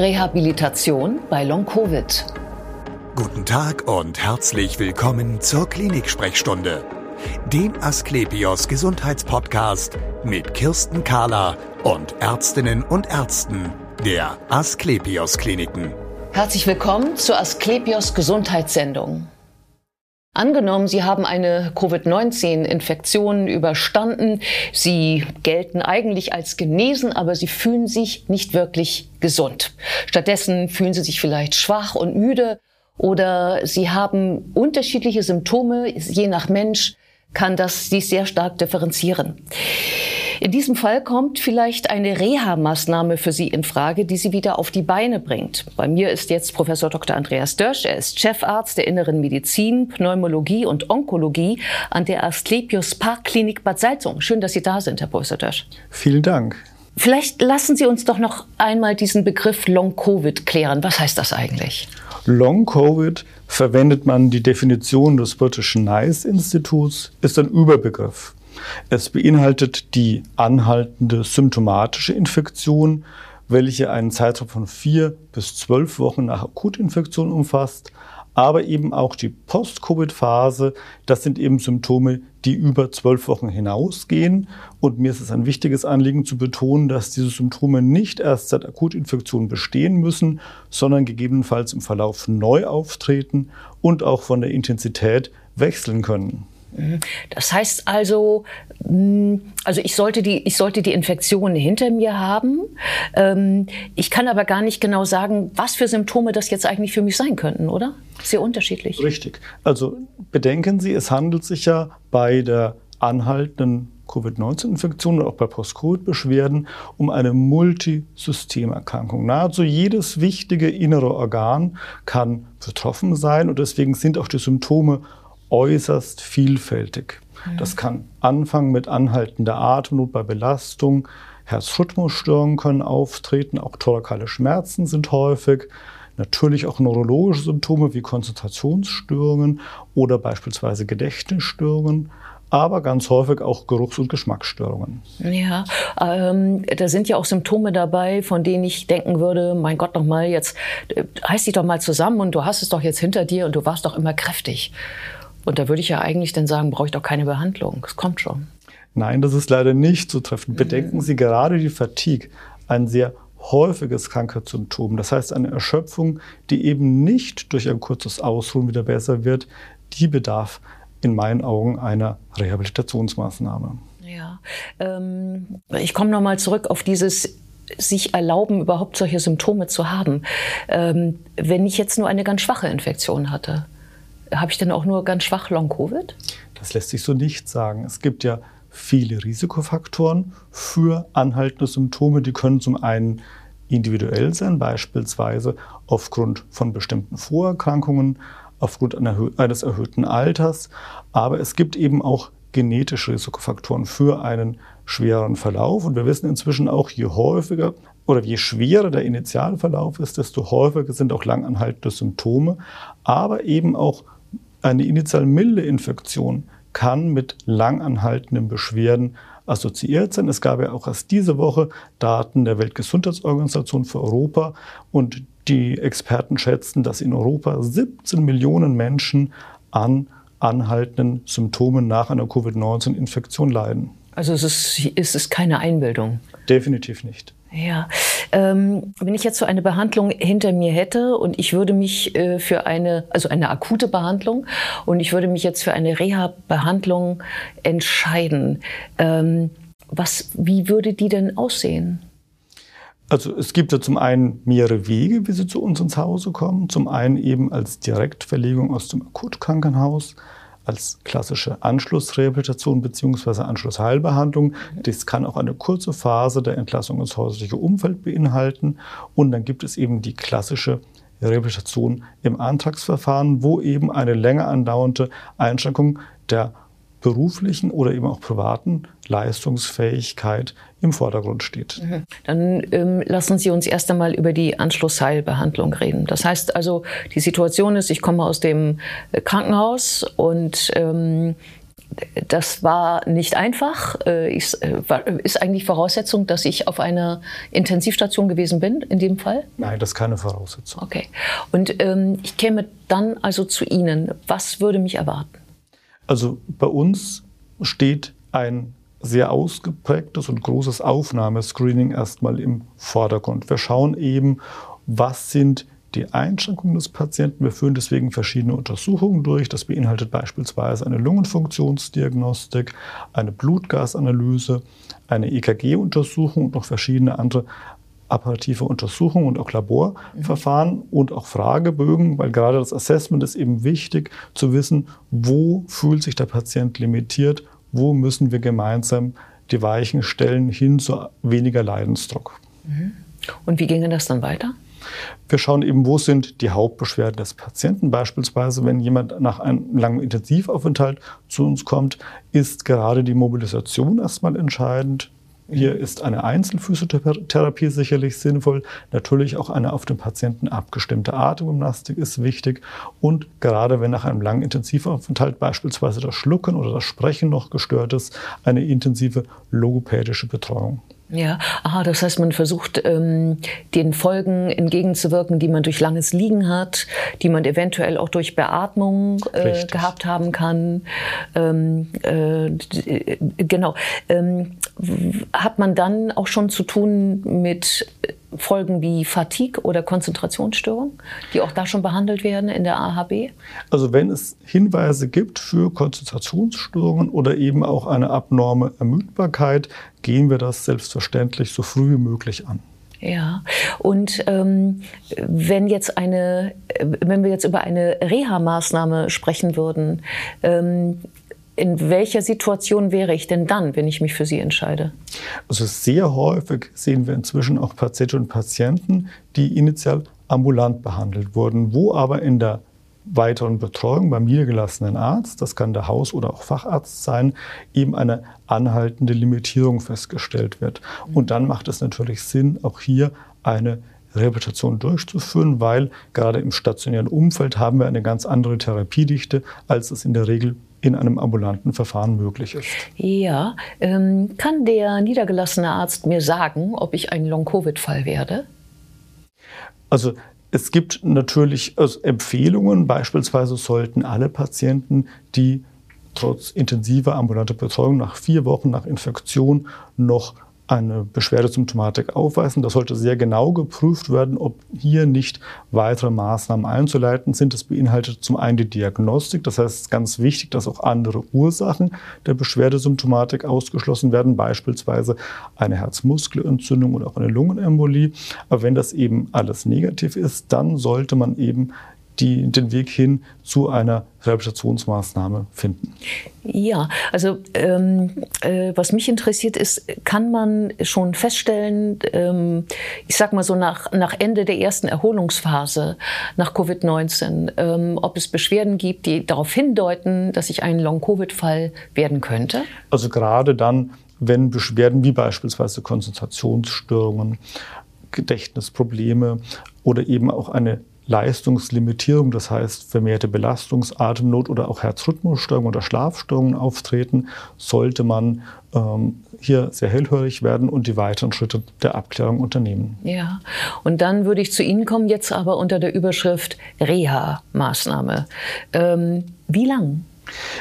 Rehabilitation bei Long-Covid. Guten Tag und herzlich willkommen zur Klinik-Sprechstunde, dem Asklepios Gesundheitspodcast mit Kirsten Kahler und Ärztinnen und Ärzten der Asklepios Kliniken. Herzlich willkommen zur Asklepios Gesundheitssendung. Angenommen, Sie haben eine Covid-19-Infektion überstanden. Sie gelten eigentlich als genesen, aber Sie fühlen sich nicht wirklich gesund. Stattdessen fühlen Sie sich vielleicht schwach und müde oder Sie haben unterschiedliche Symptome. Je nach Mensch kann das sich sehr stark differenzieren. In diesem Fall kommt vielleicht eine Reha-Maßnahme für Sie in Frage, die Sie wieder auf die Beine bringt. Bei mir ist jetzt Professor Dr. Andreas Dörsch. Er ist Chefarzt der Inneren Medizin, Pneumologie und Onkologie an der Asklepios Parkklinik Bad Salzung. Schön, dass Sie da sind, Herr Professor Dörsch. Vielen Dank. Vielleicht lassen Sie uns doch noch einmal diesen Begriff Long-Covid klären. Was heißt das eigentlich? Long-Covid verwendet man die Definition des British NICE Instituts, ist ein Überbegriff. Es beinhaltet die anhaltende symptomatische Infektion, welche einen Zeitraum von vier bis zwölf Wochen nach Akutinfektion umfasst, aber eben auch die Post-Covid-Phase. Das sind eben Symptome, die über zwölf Wochen hinausgehen. Und mir ist es ein wichtiges Anliegen zu betonen, dass diese Symptome nicht erst seit Akutinfektion bestehen müssen, sondern gegebenenfalls im Verlauf neu auftreten und auch von der Intensität wechseln können. Mhm. Das heißt also, mm, also ich sollte die, ich sollte die Infektion hinter mir haben. Ähm, ich kann aber gar nicht genau sagen, was für Symptome das jetzt eigentlich für mich sein könnten, oder? Sehr unterschiedlich. Richtig. Also bedenken Sie, es handelt sich ja bei der anhaltenden Covid-19-Infektion oder auch bei Post-Covid-Beschwerden um eine Multisystemerkrankung. Nahezu jedes wichtige innere Organ kann betroffen sein und deswegen sind auch die Symptome äußerst vielfältig. Mhm. Das kann anfangen mit anhaltender Atemnot bei Belastung, Herzrhythmusstörungen können auftreten, auch thorakale Schmerzen sind häufig, natürlich auch neurologische Symptome wie Konzentrationsstörungen oder beispielsweise Gedächtnisstörungen aber ganz häufig auch Geruchs- und Geschmacksstörungen. Ja, ähm, da sind ja auch Symptome dabei, von denen ich denken würde, mein Gott noch mal, jetzt äh, reiß dich doch mal zusammen und du hast es doch jetzt hinter dir und du warst doch immer kräftig. Und da würde ich ja eigentlich dann sagen, brauche ich doch keine Behandlung. Es kommt schon. Nein, das ist leider nicht zutreffend. Bedenken mhm. Sie gerade die Fatigue, ein sehr häufiges Krankheitssymptom. Das heißt, eine Erschöpfung, die eben nicht durch ein kurzes Ausruhen wieder besser wird, die bedarf in meinen Augen einer Rehabilitationsmaßnahme. Ja, ähm, ich komme nochmal zurück auf dieses sich erlauben, überhaupt solche Symptome zu haben. Ähm, wenn ich jetzt nur eine ganz schwache Infektion hatte, habe ich denn auch nur ganz schwach Long-Covid? Das lässt sich so nicht sagen. Es gibt ja viele Risikofaktoren für anhaltende Symptome. Die können zum einen individuell sein, beispielsweise aufgrund von bestimmten Vorerkrankungen, aufgrund eines erhöhten Alters. Aber es gibt eben auch genetische Risikofaktoren für einen schwereren Verlauf. Und wir wissen inzwischen auch, je häufiger oder je schwerer der Initialverlauf ist, desto häufiger sind auch langanhaltende Symptome, aber eben auch eine initial milde Infektion kann mit langanhaltenden Beschwerden assoziiert sein. Es gab ja auch erst diese Woche Daten der Weltgesundheitsorganisation für Europa und die Experten schätzen, dass in Europa 17 Millionen Menschen an anhaltenden Symptomen nach einer Covid-19-Infektion leiden. Also es ist, es ist keine Einbildung. Definitiv nicht. Ja, ähm, wenn ich jetzt so eine Behandlung hinter mir hätte und ich würde mich äh, für eine, also eine akute Behandlung und ich würde mich jetzt für eine Reha-Behandlung entscheiden, ähm, was, wie würde die denn aussehen? Also es gibt ja zum einen mehrere Wege, wie sie zu uns ins Hause kommen. Zum einen eben als Direktverlegung aus dem Akutkrankenhaus als klassische Anschlussrehabilitation bzw. Anschlussheilbehandlung. Das kann auch eine kurze Phase der Entlassung ins häusliche Umfeld beinhalten. Und dann gibt es eben die klassische Rehabilitation im Antragsverfahren, wo eben eine länger andauernde Einschränkung der beruflichen oder eben auch privaten Leistungsfähigkeit im Vordergrund steht. Mhm. Dann ähm, lassen Sie uns erst einmal über die Anschlussheilbehandlung reden. Das heißt also, die Situation ist, ich komme aus dem äh, Krankenhaus und ähm, das war nicht einfach. Äh, ist, äh, ist eigentlich Voraussetzung, dass ich auf einer Intensivstation gewesen bin, in dem Fall? Nein, das ist keine Voraussetzung. Okay. Und ähm, ich käme dann also zu Ihnen. Was würde mich erwarten? Also bei uns steht ein sehr ausgeprägtes und großes Aufnahmescreening erstmal im Vordergrund. Wir schauen eben, was sind die Einschränkungen des Patienten. Wir führen deswegen verschiedene Untersuchungen durch. Das beinhaltet beispielsweise eine Lungenfunktionsdiagnostik, eine Blutgasanalyse, eine EKG-Untersuchung und noch verschiedene andere apparative Untersuchungen und auch Laborverfahren mhm. und auch Fragebögen, weil gerade das Assessment ist eben wichtig zu wissen, wo fühlt sich der Patient limitiert, wo müssen wir gemeinsam die Weichen stellen hin zu weniger Leidensdruck. Mhm. Und wie ginge das dann weiter? Wir schauen eben, wo sind die Hauptbeschwerden des Patienten. Beispielsweise, wenn jemand nach einem langen Intensivaufenthalt zu uns kommt, ist gerade die Mobilisation erstmal entscheidend. Hier ist eine Einzelphysiotherapie sicherlich sinnvoll. Natürlich auch eine auf den Patienten abgestimmte Atemgymnastik ist wichtig. Und gerade wenn nach einem langen Intensivaufenthalt beispielsweise das Schlucken oder das Sprechen noch gestört ist, eine intensive logopädische Betreuung. Ja, aha, das heißt, man versucht, ähm, den Folgen entgegenzuwirken, die man durch langes Liegen hat, die man eventuell auch durch Beatmung äh, gehabt haben kann. Ähm, äh, genau. Ähm, hat man dann auch schon zu tun mit Folgen wie Fatigue oder Konzentrationsstörung, die auch da schon behandelt werden in der AHB? Also wenn es Hinweise gibt für Konzentrationsstörungen oder eben auch eine abnorme Ermüdbarkeit, gehen wir das selbstverständlich so früh wie möglich an. Ja, und ähm, wenn jetzt eine, wenn wir jetzt über eine Reha-Maßnahme sprechen würden, ähm, in welcher Situation wäre ich denn dann, wenn ich mich für sie entscheide? Also sehr häufig sehen wir inzwischen auch Patientinnen und Patienten, die initial ambulant behandelt wurden, wo aber in der weiteren Betreuung beim niedergelassenen Arzt, das kann der Haus- oder auch Facharzt sein, eben eine anhaltende Limitierung festgestellt wird. Und dann macht es natürlich Sinn, auch hier eine Rehabilitation durchzuführen, weil gerade im stationären Umfeld haben wir eine ganz andere Therapiedichte, als es in der Regel in einem ambulanten Verfahren möglich ist. Ja, ähm, kann der niedergelassene Arzt mir sagen, ob ich ein Long-Covid-Fall werde? Also es gibt natürlich also Empfehlungen, beispielsweise sollten alle Patienten, die trotz intensiver ambulanter Betreuung nach vier Wochen nach Infektion noch eine Beschwerdesymptomatik aufweisen. Das sollte sehr genau geprüft werden, ob hier nicht weitere Maßnahmen einzuleiten sind. Das beinhaltet zum einen die Diagnostik. Das heißt, es ist ganz wichtig, dass auch andere Ursachen der Beschwerdesymptomatik ausgeschlossen werden, beispielsweise eine Herzmuskelentzündung oder auch eine Lungenembolie. Aber wenn das eben alles negativ ist, dann sollte man eben die, den Weg hin zu einer Rehabilitationsmaßnahme finden? Ja, also ähm, äh, was mich interessiert ist, kann man schon feststellen, ähm, ich sag mal so nach, nach Ende der ersten Erholungsphase nach Covid-19, ähm, ob es Beschwerden gibt, die darauf hindeuten, dass ich ein Long-Covid-Fall werden könnte? Also gerade dann, wenn Beschwerden wie beispielsweise Konzentrationsstörungen, Gedächtnisprobleme oder eben auch eine Leistungslimitierung, das heißt vermehrte Belastungsatemnot oder auch Herzrhythmusstörungen oder Schlafstörungen auftreten, sollte man ähm, hier sehr hellhörig werden und die weiteren Schritte der Abklärung unternehmen. Ja, und dann würde ich zu Ihnen kommen, jetzt aber unter der Überschrift Reha-Maßnahme. Ähm, wie lang?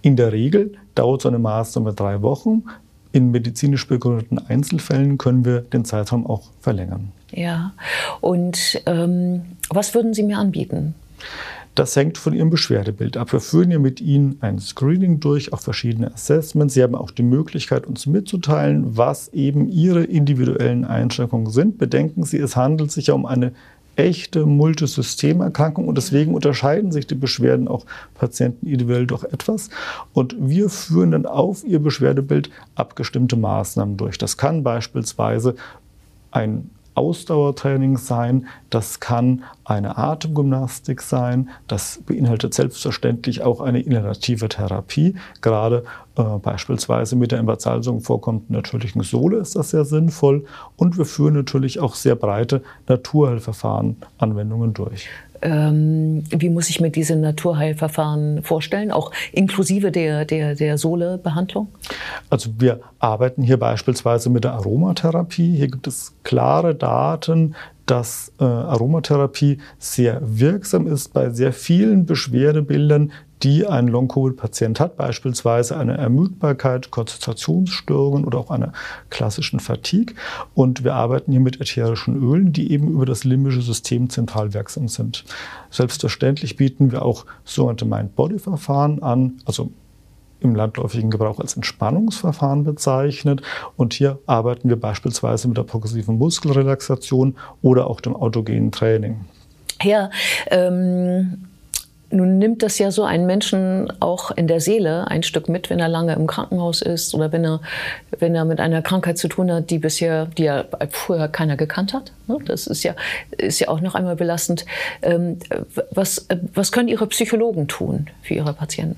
In der Regel dauert so eine Maßnahme drei Wochen. In medizinisch begründeten Einzelfällen können wir den Zeitraum auch verlängern. Ja, und ähm, was würden Sie mir anbieten? Das hängt von Ihrem Beschwerdebild ab. Wir führen ja mit Ihnen ein Screening durch, auch verschiedene Assessments. Sie haben auch die Möglichkeit, uns mitzuteilen, was eben Ihre individuellen Einschränkungen sind. Bedenken Sie, es handelt sich ja um eine echte Multisystemerkrankung und deswegen unterscheiden sich die Beschwerden auch Patienten individuell doch etwas. Und wir führen dann auf Ihr Beschwerdebild abgestimmte Maßnahmen durch. Das kann beispielsweise ein Ausdauertraining sein, das kann eine Atemgymnastik sein, das beinhaltet selbstverständlich auch eine inhalative Therapie. Gerade äh, beispielsweise mit der im Basalsung vorkommenden natürlichen Sohle ist das sehr sinnvoll. Und wir führen natürlich auch sehr breite Naturheilverfahren, Anwendungen durch. Ähm, wie muss ich mir diese Naturheilverfahren vorstellen, auch inklusive der, der, der Sohlebehandlung? Also wir arbeiten hier beispielsweise mit der Aromatherapie. Hier gibt es klare Daten, dass äh, Aromatherapie sehr wirksam ist bei sehr vielen Beschwerdebildern, die ein Long-Covid-Patient hat, beispielsweise eine Ermüdbarkeit, Konzentrationsstörungen oder auch einer klassischen Fatigue. Und wir arbeiten hier mit ätherischen Ölen, die eben über das limbische System zentral wirksam sind. Selbstverständlich bieten wir auch sogenannte Mind-Body-Verfahren an, also im landläufigen Gebrauch als Entspannungsverfahren bezeichnet. Und hier arbeiten wir beispielsweise mit der progressiven Muskelrelaxation oder auch dem autogenen Training. Ja, ähm nun nimmt das ja so einen Menschen auch in der Seele ein Stück mit, wenn er lange im Krankenhaus ist oder wenn er, wenn er mit einer Krankheit zu tun hat, die bisher, die ja vorher keiner gekannt hat. Ne? Das ist ja, ist ja auch noch einmal belastend. Ähm, was, was können Ihre Psychologen tun für Ihre Patienten?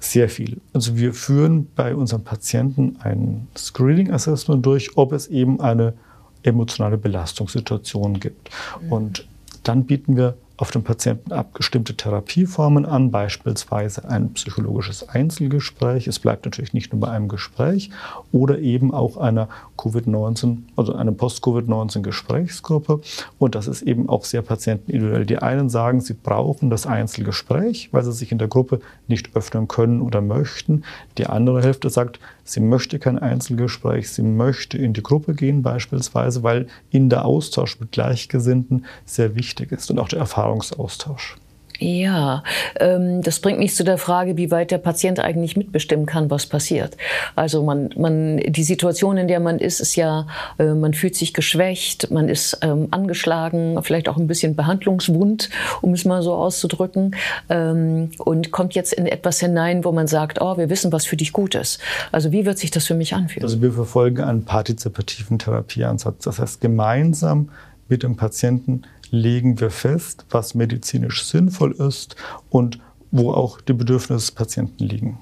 Sehr viel. Also wir führen bei unseren Patienten ein Screening-Assessment durch, ob es eben eine emotionale Belastungssituation gibt. Mhm. Und dann bieten wir auf den Patienten abgestimmte Therapieformen an, beispielsweise ein psychologisches Einzelgespräch. Es bleibt natürlich nicht nur bei einem Gespräch oder eben auch einer Covid-19, also eine Post-Covid-19-Gesprächsgruppe. Und das ist eben auch sehr patientenindividuell. Die einen sagen, sie brauchen das Einzelgespräch, weil sie sich in der Gruppe nicht öffnen können oder möchten. Die andere Hälfte sagt, sie möchte kein Einzelgespräch, sie möchte in die Gruppe gehen beispielsweise, weil ihnen der Austausch mit Gleichgesinnten sehr wichtig ist und auch der Erfahrungsaustausch. Ja, ähm, das bringt mich zu der Frage, wie weit der Patient eigentlich mitbestimmen kann, was passiert. Also man, man, die Situation, in der man ist, ist ja, äh, man fühlt sich geschwächt, man ist ähm, angeschlagen, vielleicht auch ein bisschen behandlungswund, um es mal so auszudrücken, ähm, und kommt jetzt in etwas hinein, wo man sagt, oh, wir wissen, was für dich gut ist. Also wie wird sich das für mich anfühlen? Also wir verfolgen einen partizipativen Therapieansatz. Das heißt, gemeinsam mit dem Patienten legen wir fest, was medizinisch sinnvoll ist und wo auch die Bedürfnisse des Patienten liegen.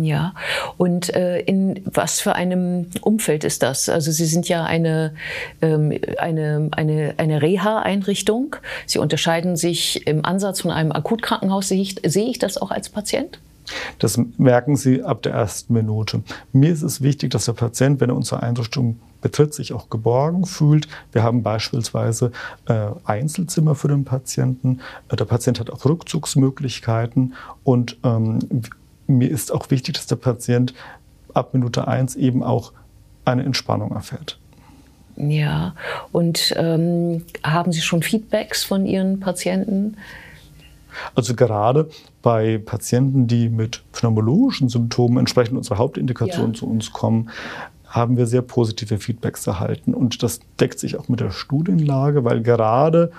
Ja, und äh, in was für einem Umfeld ist das? Also Sie sind ja eine, ähm, eine, eine, eine Reha-Einrichtung. Sie unterscheiden sich im Ansatz von einem Akutkrankenhaus. Sehe ich, sehe ich das auch als Patient? Das merken Sie ab der ersten Minute. Mir ist es wichtig, dass der Patient, wenn er unsere Einrichtung betritt, sich auch geborgen fühlt. Wir haben beispielsweise äh, Einzelzimmer für den Patienten. Äh, der Patient hat auch Rückzugsmöglichkeiten und ähm, mir ist auch wichtig, dass der Patient ab Minute eins eben auch eine Entspannung erfährt. Ja, und ähm, haben Sie schon Feedbacks von Ihren Patienten? Also gerade bei Patienten, die mit pneumologischen Symptomen entsprechend unserer Hauptindikation ja. zu uns kommen, haben wir sehr positive Feedbacks erhalten. Und das deckt sich auch mit der Studienlage, weil gerade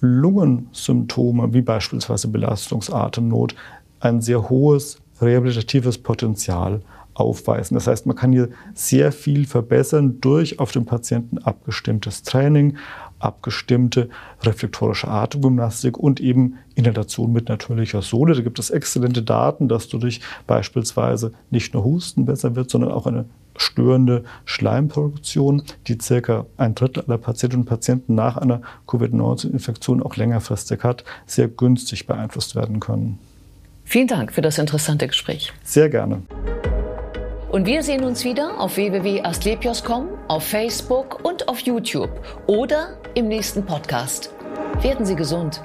Lungensymptome wie beispielsweise Belastungsatemnot ein sehr hohes rehabilitatives Potenzial aufweisen. Das heißt, man kann hier sehr viel verbessern durch auf den Patienten abgestimmtes Training, abgestimmte reflektorische Atemgymnastik und eben Inhalation mit natürlicher Sohle. Da gibt es exzellente Daten, dass dadurch beispielsweise nicht nur Husten besser wird, sondern auch eine störende Schleimproduktion, die circa ein Drittel aller Patientinnen und Patienten nach einer Covid-19-Infektion auch längerfristig hat, sehr günstig beeinflusst werden können. Vielen Dank für das interessante Gespräch. Sehr gerne. Und wir sehen uns wieder auf www.astlepios.com, auf Facebook und auf YouTube oder im nächsten Podcast. Werden Sie gesund.